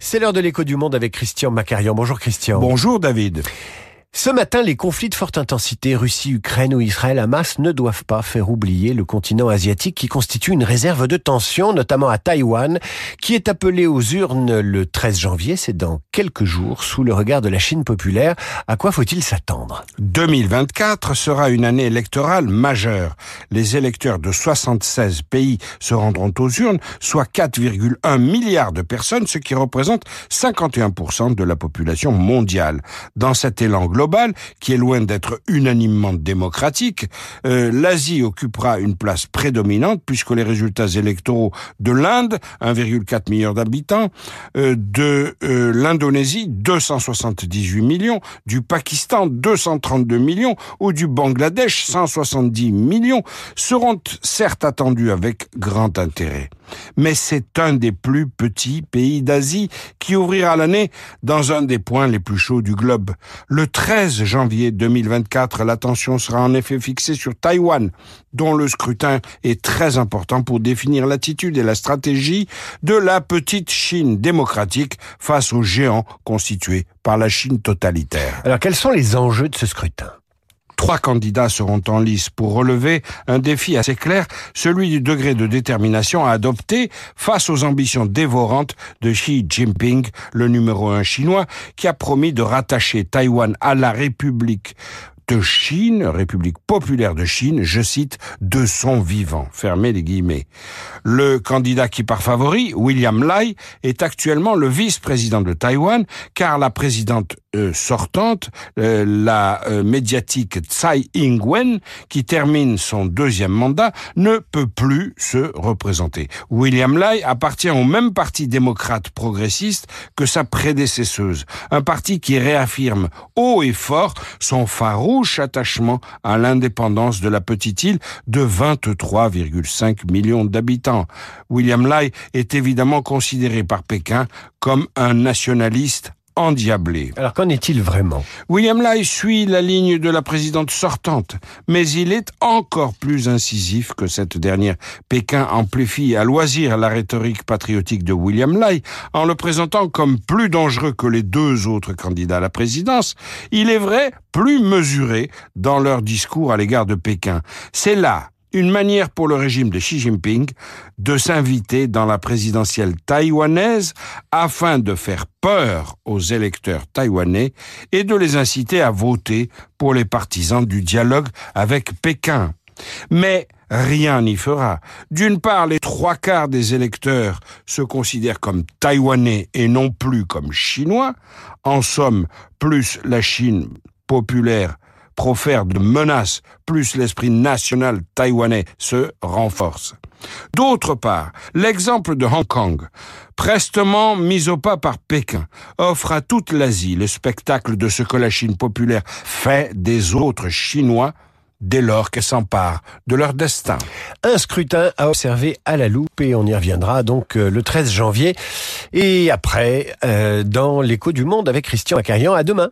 C'est l'heure de l'écho du monde avec Christian Macarian. Bonjour Christian. Bonjour David. Ce matin, les conflits de forte intensité, Russie-Ukraine ou Israël-Hamas, ne doivent pas faire oublier le continent asiatique qui constitue une réserve de tension, notamment à Taïwan, qui est appelé aux urnes le 13 janvier, c'est dans quelques jours, sous le regard de la Chine populaire. À quoi faut-il s'attendre? 2024 sera une année électorale majeure. Les électeurs de 76 pays se rendront aux urnes, soit 4,1 milliards de personnes, ce qui représente 51% de la population mondiale. Dans cet élan global, qui est loin d'être unanimement démocratique, euh, l'Asie occupera une place prédominante puisque les résultats électoraux de l'Inde, 1,4 milliard d'habitants, euh, de euh, l'Indonésie, 278 millions, du Pakistan, 232 millions, ou du Bangladesh, 170 millions, seront certes attendus avec grand intérêt mais c'est un des plus petits pays d'Asie qui ouvrira l'année dans un des points les plus chauds du globe. Le 13 janvier 2024, l'attention sera en effet fixée sur Taïwan, dont le scrutin est très important pour définir l'attitude et la stratégie de la petite Chine démocratique face aux géants constitués par la Chine totalitaire. Alors quels sont les enjeux de ce scrutin? Trois candidats seront en lice pour relever un défi assez clair, celui du degré de détermination à adopter face aux ambitions dévorantes de Xi Jinping, le numéro un chinois, qui a promis de rattacher Taïwan à la République de Chine, République populaire de Chine, je cite, de son vivant, fermez les guillemets. Le candidat qui part favori, William Lai, est actuellement le vice-président de Taïwan, car la présidente euh, sortante, euh, la euh, médiatique Tsai Ing-wen, qui termine son deuxième mandat, ne peut plus se représenter. William Lai appartient au même parti démocrate progressiste que sa prédécesseuse, un parti qui réaffirme haut et fort son farouche attachement à l'indépendance de la petite île de 23,5 millions d'habitants. William Lai est évidemment considéré par Pékin comme un nationaliste endiablé. Alors qu'en est-il vraiment? William Lai suit la ligne de la présidente sortante, mais il est encore plus incisif que cette dernière. Pékin amplifie à loisir la rhétorique patriotique de William Lai en le présentant comme plus dangereux que les deux autres candidats à la présidence. Il est vrai, plus mesuré dans leur discours à l'égard de Pékin. C'est là une manière pour le régime de Xi Jinping de s'inviter dans la présidentielle taïwanaise afin de faire peur aux électeurs taïwanais et de les inciter à voter pour les partisans du dialogue avec Pékin. Mais rien n'y fera. D'une part, les trois quarts des électeurs se considèrent comme taïwanais et non plus comme chinois. En somme, plus la Chine populaire profère de menaces, plus l'esprit national taïwanais se renforce. D'autre part, l'exemple de Hong Kong, prestement mis au pas par Pékin, offre à toute l'Asie le spectacle de ce que la Chine populaire fait des autres Chinois dès lors qu'elle s'empare de leur destin. Un scrutin à observer à la loupe et on y reviendra donc euh, le 13 janvier et après euh, dans l'écho du monde avec Christian Acarian. À demain.